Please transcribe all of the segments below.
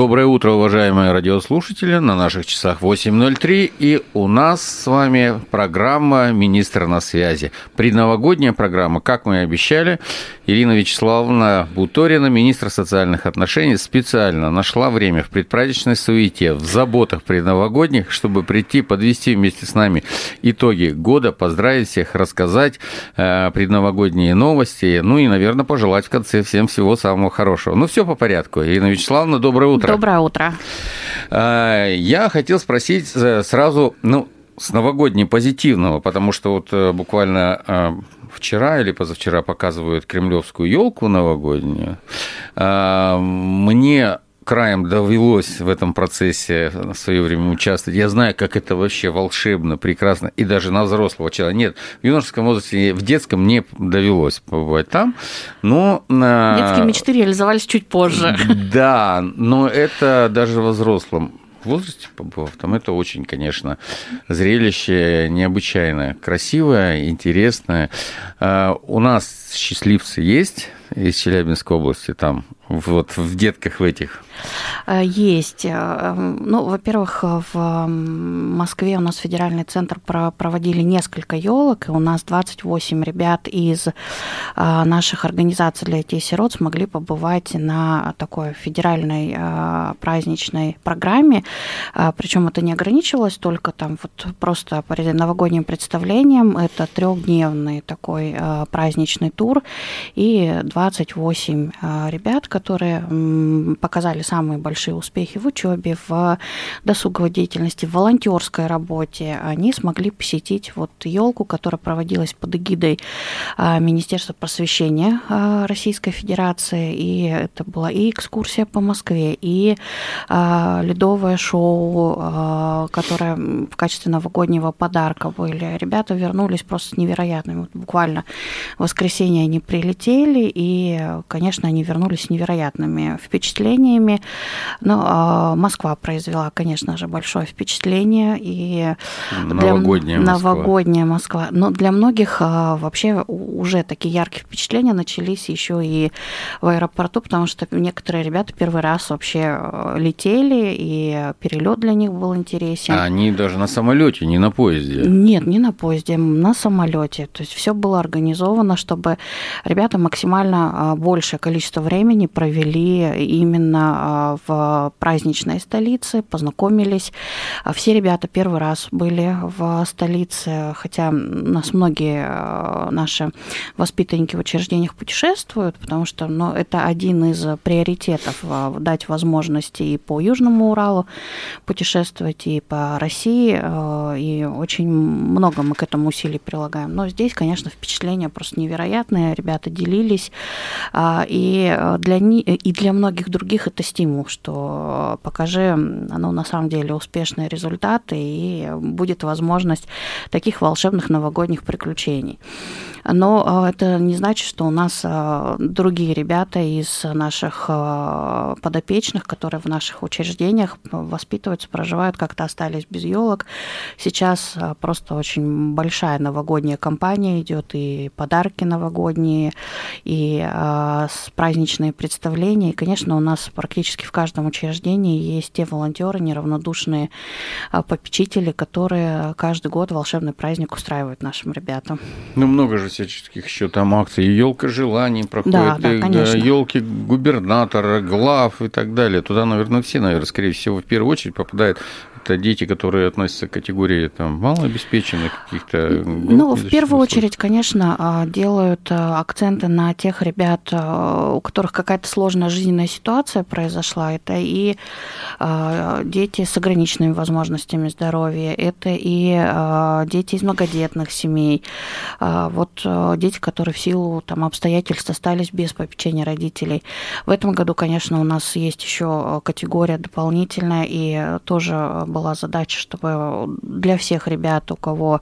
Доброе утро, уважаемые радиослушатели. На наших часах 8.03. И у нас с вами программа «Министр на связи». Предновогодняя программа, как мы и обещали. Ирина Вячеславовна Буторина, министр социальных отношений, специально нашла время в предпраздничной суете, в заботах предновогодних, чтобы прийти, подвести вместе с нами итоги года, поздравить всех, рассказать э, предновогодние новости, ну и, наверное, пожелать в конце всем всего самого хорошего. Ну, все по порядку. Ирина Вячеславовна, доброе утро. Доброе утро. Э, Я хотел спросить э, сразу, ну, с новогодней позитивного, потому что вот э, буквально э, вчера или позавчера показывают кремлевскую елку новогоднюю. Э, Мне краем довелось в этом процессе в свое время участвовать. Я знаю, как это вообще волшебно, прекрасно, и даже на взрослого человека. Нет, в юношеском возрасте, в детском не довелось побывать там, но... э, Детские мечты реализовались чуть позже. Да, но это даже во взрослом возрасте побывав, там это очень, конечно, зрелище необычайное, красивое, интересное. А, У нас счастливцы есть из Челябинской области, там, вот в детках в этих. Э, Есть. Э, Ну, во-первых, в Москве у нас федеральный центр про- проводили несколько елок, и у нас 28 ребят из э, наших организаций для детей сирот смогли побывать на такой федеральной э, праздничной программе. Причем это не ограничивалось только там вот просто по новогодним представлениям. Это трехдневный такой э, праздничный тур и 28 э, ребят, которые показали самые большие успехи в учебе, в досуговой деятельности, в волонтерской работе, они смогли посетить вот елку, которая проводилась под эгидой а, Министерства просвещения а, Российской Федерации. И это была и экскурсия по Москве, и а, ледовое шоу, которое в качестве новогоднего подарка были. Ребята вернулись просто невероятными. Вот буквально в воскресенье они прилетели, и, конечно, они вернулись с невероятными впечатлениями. Но а, Москва произвела, конечно же, большое впечатление. И для- Новогодняя Москва. Новогодняя Москва. Но для многих а, вообще уже такие яркие впечатления начались еще и в аэропорту, потому что некоторые ребята первый раз вообще э, летели, и перелет для них был интересен. А они даже на самолете, не на поезде. Нет, не на поезде, на самолете. То есть все было организовано, чтобы ребята максимально а, большее количество времени провели именно а, в праздничной столице, познакомились. А Все ребята первый раз были в столице, хотя нас многие а, наши воспитанники в учреждениях путешествуют, потому что ну, это один из приоритетов а, дать возможности и по Южному Уралу путешествовать, и по России, э, и очень много мы к этому усилий прилагаем. Но здесь, конечно, впечатления просто невероятные, ребята делились, а, и для, и для многих других это стимул, что покажи, ну, на самом деле, успешные результаты, и будет возможность таких волшебных новогодних приключений. Но а, это не значит, что у нас а, другие ребята из наших а, подопечных, которые в наших учреждениях воспитываются, проживают, как-то остались без елок. Сейчас просто очень большая новогодняя кампания идет, и подарки новогодние, и праздничные представления. И, конечно, у нас практически в каждом учреждении есть те волонтеры, неравнодушные попечители, которые каждый год волшебный праздник устраивают нашим ребятам. Ну, много же всяческих еще там акций. Елка желаний проходит, Да, да, конечно. елки губернатора, глав и так далее. Туда, наверное, все, наверное, скорее всего, в первую очередь попадают это дети, которые относятся к категории там, малообеспеченных каких-то. Ну, в первую очередь, конечно, а, делают а, акценты на тех ребят, а, у которых какая-то сложная жизненная ситуация произошла. Это и дети с ограниченными возможностями здоровья, это и дети из многодетных семей, вот дети, которые в силу там, обстоятельств остались без попечения родителей. В этом году, конечно, у нас есть еще категория дополнительная, и тоже была задача, чтобы для всех ребят, у кого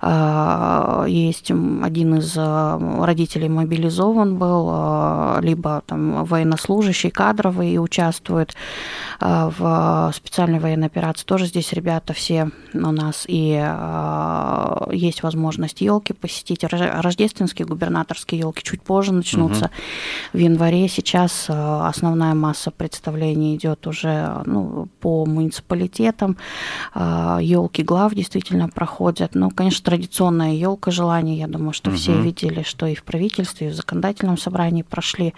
э, есть один из э, родителей мобилизован был, либо там военнослужащий, кадровый и участвует в специальной военной операции, тоже здесь ребята все у нас и есть возможность елки посетить, рождественские губернаторские елки чуть позже начнутся угу. в январе. Сейчас основная масса представлений идет уже ну, по муниципалитетам. Елки глав действительно проходят. Ну, конечно, традиционная елка желаний. Я думаю, что угу. все видели, что и в правительстве, и в законодательном собрании прошли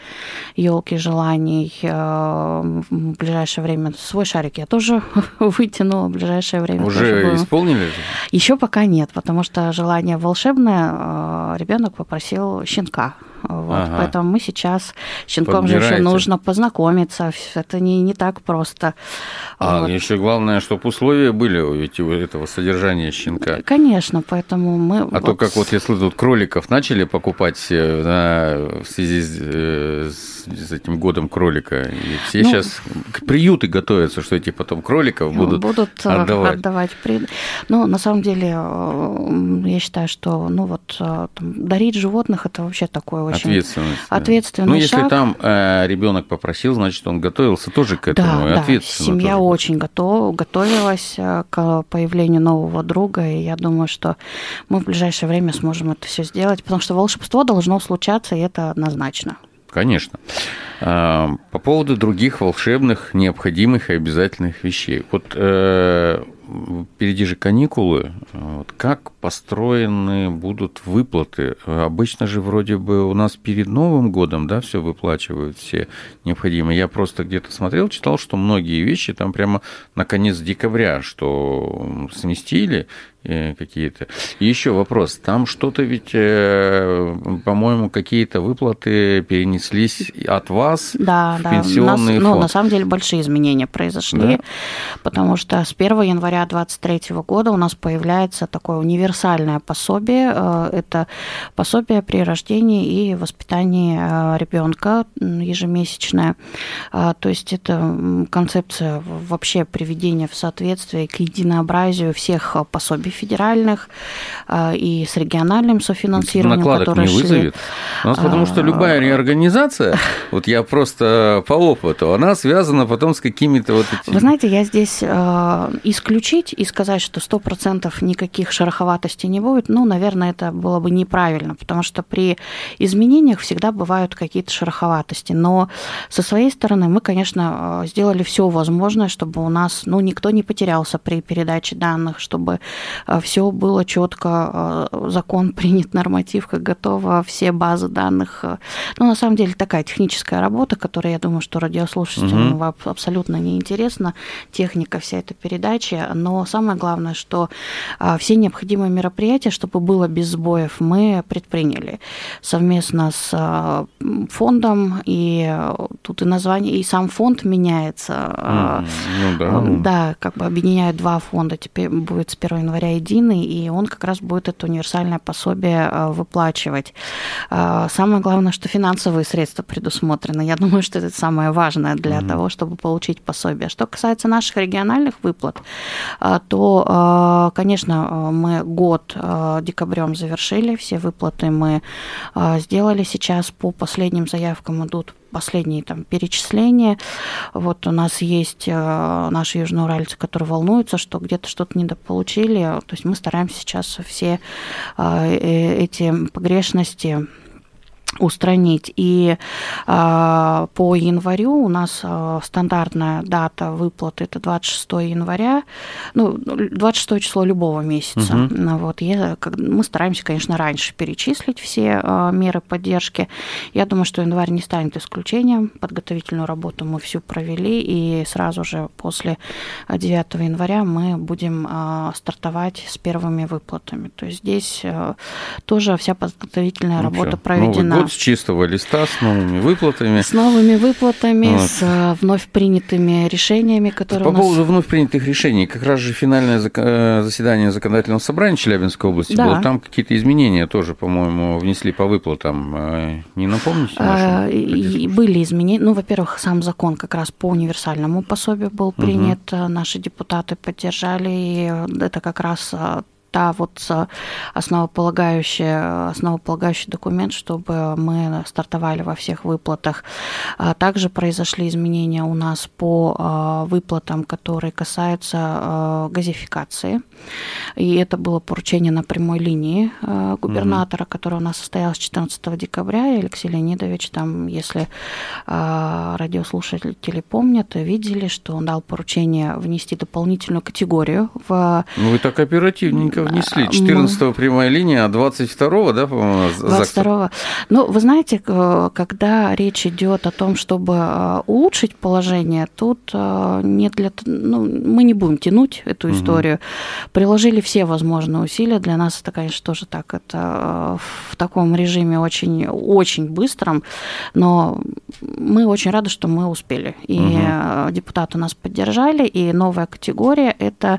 елки желаний. В ближайшее время свой шарик я тоже вытянула в ближайшее время. Уже исполнили? Еще пока нет, потому что желание волшебное. Ребенок попросил щенка вот, ага. Поэтому мы сейчас щенком же еще нужно познакомиться. Это не, не так просто. А вот. еще главное, чтобы условия были у этого содержания щенка. Конечно, поэтому мы. А вот... то как вот если тут кроликов начали покупать на, в связи с, э, с этим годом кролика, и все ну, сейчас к приюты готовятся, что эти потом кроликов будут, будут э, отдавать. отдавать. Ну, на самом деле, э, я считаю, что ну вот там, дарить животных это вообще такое очень ответственность. Ответственный Ну, если шаг. там э, ребенок попросил, значит, он готовился тоже к этому. Да, да. Семья тоже. очень готов, готовилась э, к появлению нового друга, и я думаю, что мы в ближайшее время сможем это все сделать, потому что волшебство должно случаться, и это однозначно. Конечно. А, по поводу других волшебных, необходимых и обязательных вещей. Вот э, впереди же каникулы. Вот как построены будут выплаты? Обычно же вроде бы у нас перед Новым годом, да, все выплачивают, все необходимые. Я просто где-то смотрел, читал, что многие вещи там прямо на конец декабря, что сместили, какие-то. И еще вопрос. Там что-то ведь, э, по-моему, какие-то выплаты перенеслись от вас да, в да. пенсионный нас, фонд. Ну, на самом деле большие изменения произошли, да? потому что с 1 января 2023 года у нас появляется такое универсальное пособие. Э, это пособие при рождении и воспитании ребенка ежемесячное. То есть это концепция вообще приведения в соответствие к единообразию всех пособий и федеральных, а, и с региональным софинансированием, Накладок которые не вызовет. У нас потому что любая а, реорганизация, вот я просто по опыту, она связана потом с какими-то вот этими... Вы знаете, я здесь а, исключить и сказать, что 100% никаких шероховатостей не будет, ну, наверное, это было бы неправильно, потому что при изменениях всегда бывают какие-то шероховатости. Но со своей стороны мы, конечно, сделали все возможное, чтобы у нас, ну, никто не потерялся при передаче данных, чтобы все было четко, а, закон принят, нормативка готова, все базы данных. А. Ну, на самом деле, такая техническая работа, которая, я думаю, что радиослушателям угу. абсолютно неинтересна, техника вся эта передачи, но самое главное, что все необходимые мероприятия, чтобы было без сбоев, мы предприняли совместно с фондом, и тут и название, и сам фонд меняется. Mm, ну, да. да, как бы объединяют два фонда, теперь будет с 1 января единый, и он как раз будет это универсальное пособие э, выплачивать. Э, самое главное, что финансовые средства предусмотрены. Я думаю, что это самое важное для mm-hmm. того, чтобы получить пособие. Что касается наших региональных выплат, э, то, конечно, мы год декабрем завершили, все выплаты мы сделали. Сейчас по последним заявкам идут последние там перечисления. Вот у нас есть э, наши южноуральцы, которые волнуются, что где-то что-то недополучили. То есть мы стараемся сейчас все э, э, эти погрешности устранить. И э, по январю у нас э, стандартная дата выплаты это 26 января, ну, 26 число любого месяца. Угу. Вот, я, как, мы стараемся, конечно, раньше перечислить все э, меры поддержки. Я думаю, что январь не станет исключением. Подготовительную работу мы всю провели, и сразу же после 9 января мы будем э, стартовать с первыми выплатами. То есть здесь э, тоже вся подготовительная ну, работа все. проведена переход с чистого листа с новыми выплатами. С новыми выплатами, Вот. с э, вновь принятыми решениями, которые По у нас... поводу вновь принятых решений, как раз же финальное э, заседание законодательного собрания Челябинской области Да. было. Там какие-то изменения тоже, по-моему, внесли по выплатам. Э, Не напомните? А, и-? Были изменения. Ну, во-первых, сам закон как раз по универсальному пособию был принят. э, Наши депутаты поддержали. И это как раз та вот э, основополагающая, основополагающий документ, чтобы мы стартовали во всех выплатах. А Также произошли изменения у нас по э, выплатам, которые касаются э, газификации. И это было поручение на прямой линии губернатора, которое у нас состоялось 14 декабря. И Алексей Леонидович, там, если радиослушатели помнят, видели, что он дал поручение внести дополнительную категорию в Ну, вы так оперативненько внесли. А, 14 прямая линия, а 22 да, по-моему, у нас закон? 22 Ну, вы знаете, когда речь идет о том, чтобы э, улучшить положение, тут э, не для, ну, мы не будем тянуть эту Мгм. историю. Приложили все возможные усилия. Для нас это, конечно, тоже так. Это э, в таком режиме очень, очень быстром, но мы очень рады, что мы успели. И э, депутаты нас поддержали, и новая категория – это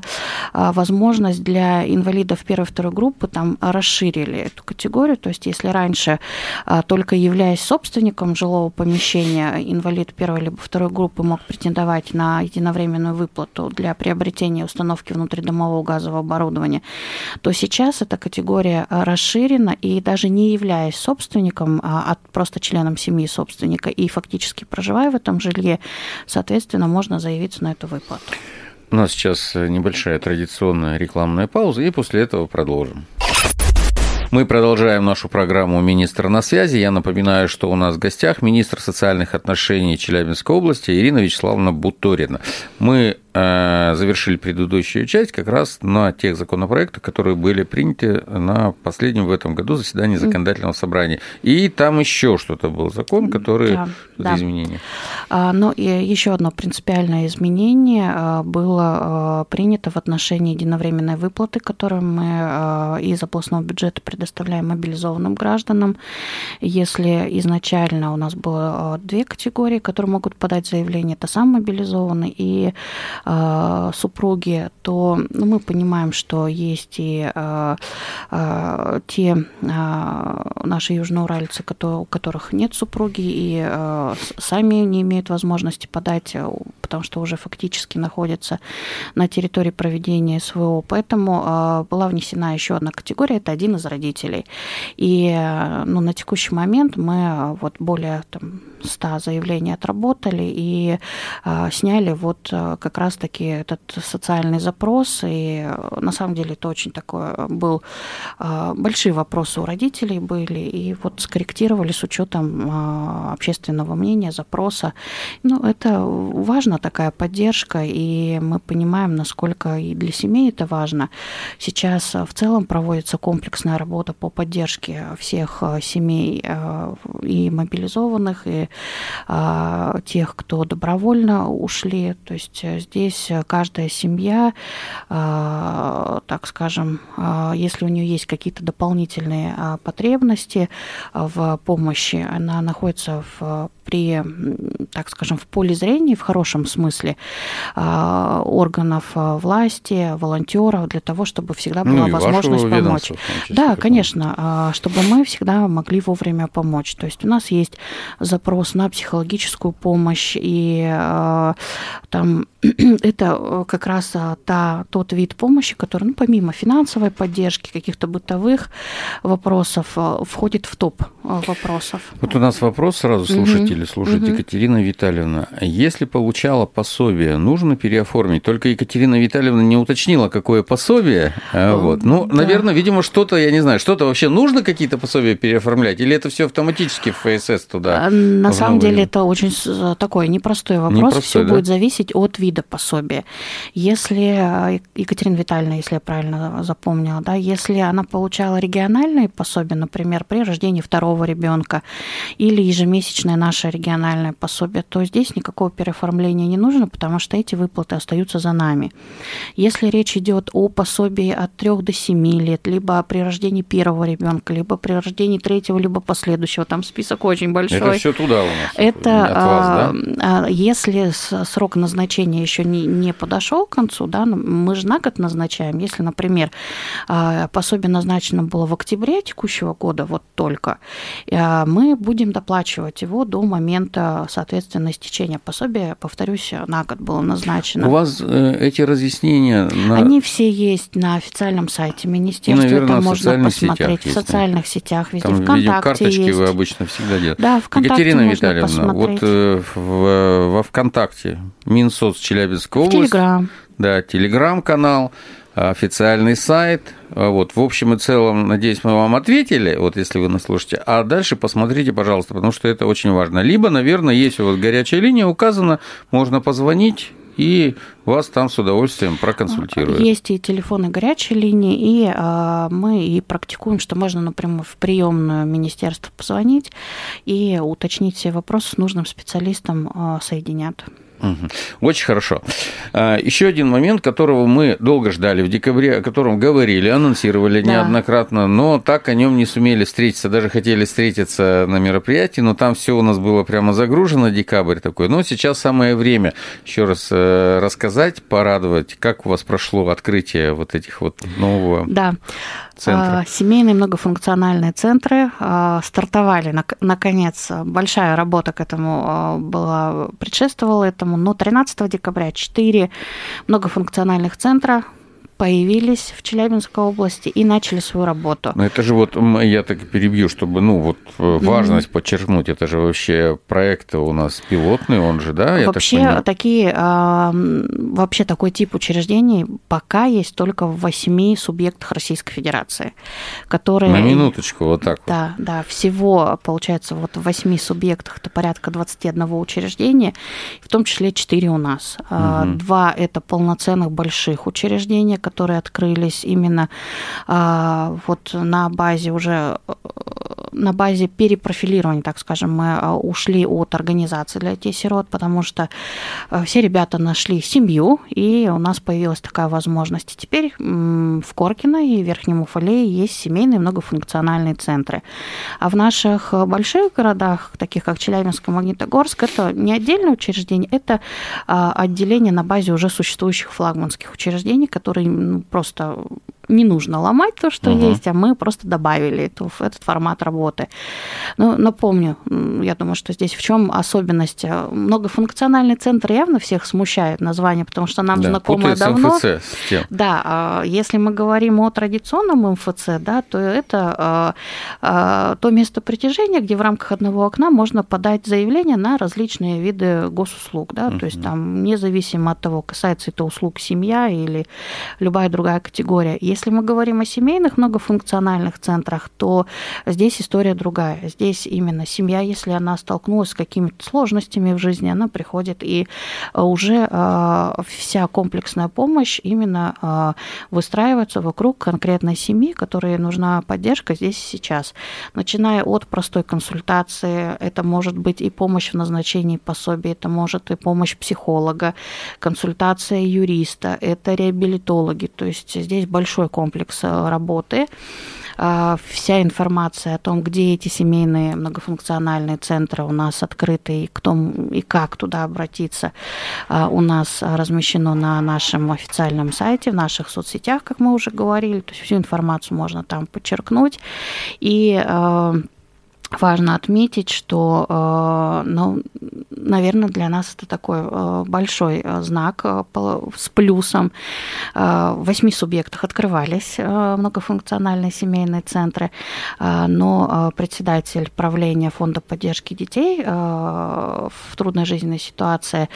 а, возможность для инвалидов первой и второй группы, там расширили эту категорию, то есть если раньше а, только являясь собственником жилого помещения, инвалид первой либо второй группы мог претендовать на единовременную выплату для приобретения установки внутридомового газового оборудования, то сейчас эта категория а, расширена, и даже не являясь собственником, а от- просто членом семьи собственника и фактически проживая в этом жилье, соответственно, можно заявиться на эту выплату. У нас сейчас небольшая традиционная рекламная пауза, и после этого продолжим. Мы продолжаем нашу программу «Министр на связи». Я напоминаю, что у нас в гостях министр социальных отношений Челябинской области Ирина Вячеславовна Буторина. Мы завершили предыдущую часть как раз на тех законопроектах, которые были приняты на последнем в этом году заседании законодательного собрания. И там еще что-то был закон, который Да, да. изменения. А, Ну и еще одно принципиальное изменение а, было а, принято в отношении единовременной выплаты, которую мы из областного бюджета предоставляем мобилизованным гражданам. Если изначально у нас было две категории, которые могут подать заявление, это сам мобилизованный и супруги, то ну, мы понимаем, что есть и а, а, те а, наши южноуральцы, у которых нет супруги и а, сами не имеют возможности подать, а, потому что уже фактически находятся на территории проведения СВО. Поэтому а, была внесена еще одна категория, это один из родителей. И а, ну, на текущий момент мы а, вот более там, 100 заявлений отработали и а, сняли вот а, как раз-таки этот социальный запрос. И а, на самом деле это очень такой а, был а, большие вопросы у родителей были, и вот скорректировали с учетом общественного мнения, запроса. Ну, это важна такая поддержка, и мы понимаем, насколько и для семей это важно. Сейчас в целом проводится комплексная работа по поддержке всех семей и мобилизованных, и тех, кто добровольно ушли. То есть э, здесь э, каждая семья, а, так скажем, а, если у нее есть какие-то дополнительные а, потребности в помощи, она находится в при, так скажем, в поле зрения, в хорошем смысле, органов власти, волонтеров, для того, чтобы всегда была Ну, возможность помочь. Да, конечно, чтобы мы всегда могли вовремя помочь. То есть у нас есть запрос на психологическую помощь, и там это э, как раз а, та, тот вид помощи, который, ну, помимо финансовой поддержки, каких-то бытовых вопросов, а, входит в топ а, вопросов. Вот у нас вопрос сразу слушатели слушают. Мгм. Екатерина Витальевна, если получала пособие, нужно переоформить? Только Екатерина Витальевна не уточнила, какое пособие. Вот. Ну, да. наверное, видимо, что-то, я не знаю, что-то вообще нужно какие-то пособия переоформлять? Или это все автоматически в ФСС туда? На самом деле это очень такой непростой вопрос. Непростой, Все да? будет зависеть от вида вида пособия. Если Екатерина Витальевна, если я правильно запомнила, да, если она получала региональные пособия, например, при рождении второго ребенка или ежемесячное наше региональное пособие, то здесь никакого переоформления не нужно, потому что эти выплаты остаются за нами. Если речь идет о пособии от 3 до 7 лет, либо при рождении первого ребенка, либо при рождении третьего, либо последующего, там список очень большой. Это все туда у нас. Это от вас, да? А, если срок назначения еще не, не подошел к концу, да, мы же на год назначаем. Если, например, а, пособие назначено было в октябре текущего года, вот только, а, мы будем доплачивать его до момента, соответственно, истечения пособия. Повторюсь, на год было назначено. У вас э, эти разъяснения... На... Они все есть на официальном сайте министерства. И, наверное, это можно посмотреть в социальных сетях, везде. Там, ВКонтакте карточки есть. вы обычно всегда делаете. Да, ВКонтакте Екатерина можно Витальевна, посмотреть. вот э, в, во ВКонтакте Минсоц Челябинской В области. Телеграм. Да, телеграм-канал, официальный сайт. Вот, в общем и целом, надеюсь, мы вам ответили, вот если вы нас слушаете. А дальше посмотрите, пожалуйста, потому что это очень важно. Либо, наверное, есть у вас горячая линия указана, можно позвонить и вас там с удовольствием проконсультируют. Есть и телефоны горячей линии, и а, мы и практикуем, что можно напрямую в приемную министерство позвонить и уточнить все вопросы с нужным специалистом а, соединят. Угу. Очень хорошо. А, Еще один момент, которого мы долго ждали в декабре, о котором говорили, анонсировали Да. неоднократно, но так о нем не сумели встретиться, даже хотели встретиться на мероприятии, но там все у нас было прямо загружено, декабрь такой. Но сейчас самое время еще раз э, рассказать, порадовать, как у вас прошло открытие вот этих вот нового Да. центра. А, Семейные многофункциональные центры а, стартовали, нак- наконец, большая работа к этому была, предшествовала этому, но 13 декабря 4 многофункциональных центра появились в Челябинской области и начали свою работу. Но это же вот, я так перебью, чтобы, ну, вот э, важность подчеркнуть, это же вообще проект у нас пилотный, он же, да? я так вообще понимаю? такие, а, вообще такой тип учреждений пока есть только в восьми субъектах Российской Федерации, которые... На минуточку, вот так вот. Да, да, всего, получается, вот в восьми субъектах это порядка 21 учреждения, в том числе 4 у нас. Мгм. Два – это полноценных больших учреждения, которые открылись именно а, вот на базе уже на базе перепрофилирования, так скажем, мы а, ушли от организации для детей-сирот, потому что э, все ребята нашли семью, и у нас появилась такая возможность. И теперь в Коркино и Верхнем Уфалее есть семейные многофункциональные центры. А в наших больших городах, таких как Челябинск и Магнитогорск, это не отдельное учреждение, это а, отделение на базе уже существующих флагманских учреждений, которые просто не нужно ломать то, что Мгм. есть, а мы просто добавили эту, этот формат работы. Ну, напомню, я думаю, что здесь в чем особенность? Э, Многофункциональный центр явно всех смущает название, потому что нам Да, знакомо давно. МФЦ с тем. Да, а если мы говорим о традиционном МФЦ, да, то это а, а, то место притяжения, где в рамках одного окна можно подать заявление на различные виды госуслуг, да, то есть там независимо от того, касается это услуг семья или любая другая категория. Если мы говорим о семейных многофункциональных центрах, то здесь история другая. Здесь именно семья, если она столкнулась с какими-то сложностями в жизни, она приходит и а, уже а, вся комплексная помощь именно а, выстраивается вокруг конкретной семьи, которой нужна поддержка здесь и сейчас. Начиная от простой консультации, это может быть и помощь в назначении пособий, это может и помощь психолога, консультация юриста, это реабилитологи, то есть здесь большой комплекс э, работы. А, Вся информация о том, где эти семейные многофункциональные центры у нас открыты и кто и как туда обратиться, а, у нас размещено на нашем официальном сайте, в наших соцсетях, как мы уже говорили. То есть всю информацию можно там подчеркнуть. И э, важно отметить, что, э, ну, наверное, для нас это такой э, большой э, знак с плюсом. В восьми субъектах открывались многофункциональные семейные центры, но председатель правления Фонда поддержки детей в трудной жизненной ситуации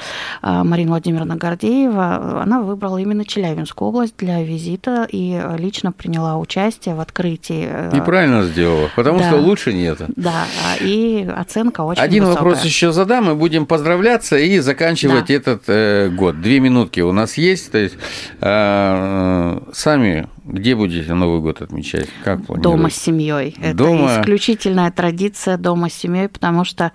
Марина Владимировна Гордеева, она выбрала именно Челябинскую область для визита и лично приняла участие в открытии. И правильно сделала, потому Да. что лучше нет. Да, и оценка очень Один высокая. вопрос еще задам, и будем поздравляться и заканчивать Да. этот э, год. Две минутки у нас есть. То есть э, сами где будете Новый год отмечать? Как Дома с семьей. Это Дома? исключительная традиция дома с семьей, потому что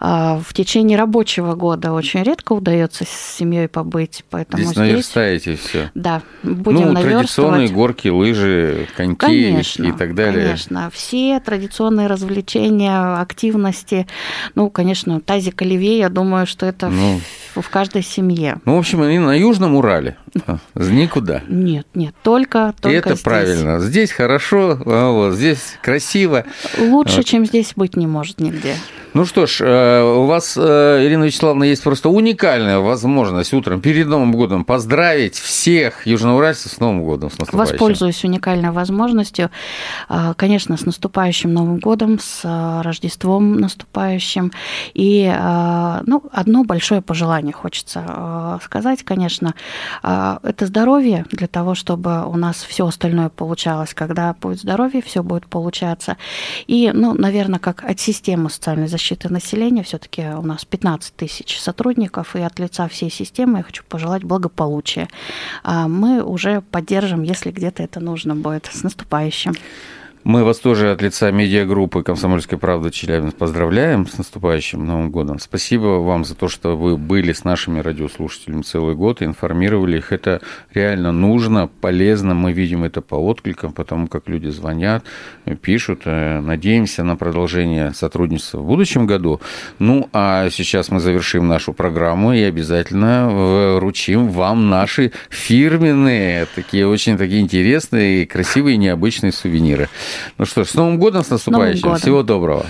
э, в течение рабочего года очень редко удается с семьей побыть, поэтому Здесь здесь, наверстаете все. да, будем Ну, традиционные горки, лыжи, коньки Конечно, и так далее. Конечно, все традиционные развлечения, активности. Ну, конечно, тазик оливье, я думаю, что это Ну. в, в каждой семье. Ну, в общем, они на Южном Урале. Никуда. Нет, нет, только, И это здесь. правильно. Здесь хорошо, а вот, здесь красиво. Лучше, Вот. чем здесь быть не может нигде. Ну что ж, э, у вас, э, Ирина Вячеславовна, есть просто уникальная возможность утром перед Новым годом поздравить всех южноуральцев с Новым годом, с. Воспользуюсь уникальной возможностью. А, Конечно, с наступающим Новым годом, с Рождеством наступающим. И ну, одно большое пожелание хочется сказать, конечно. Это здоровье для того, чтобы у нас все остальное получалось. Когда будет здоровье, все будет получаться. И, ну, наверное, как от системы социальной защиты населения, все-таки у нас 15 тысяч сотрудников, и от лица всей системы я хочу пожелать благополучия. А Мы уже поддержим, если где-то это нужно будет. С наступающим. Мы вас тоже от лица медиагруппы «Комсомольская правда» Челябинск поздравляем с наступающим Новым годом. Спасибо вам за то, что вы были с нашими радиослушателями целый год и информировали их. Это реально нужно, полезно. Мы видим это по откликам, потому как люди звонят, пишут. Э, Надеемся на продолжение сотрудничества в будущем году. Ну, а сейчас мы завершим нашу программу и обязательно вручим вам наши фирменные, такие очень такие интересные, красивые, необычные сувениры. Ну что ж, с Новым годом, с наступающим. годом. Всего доброго.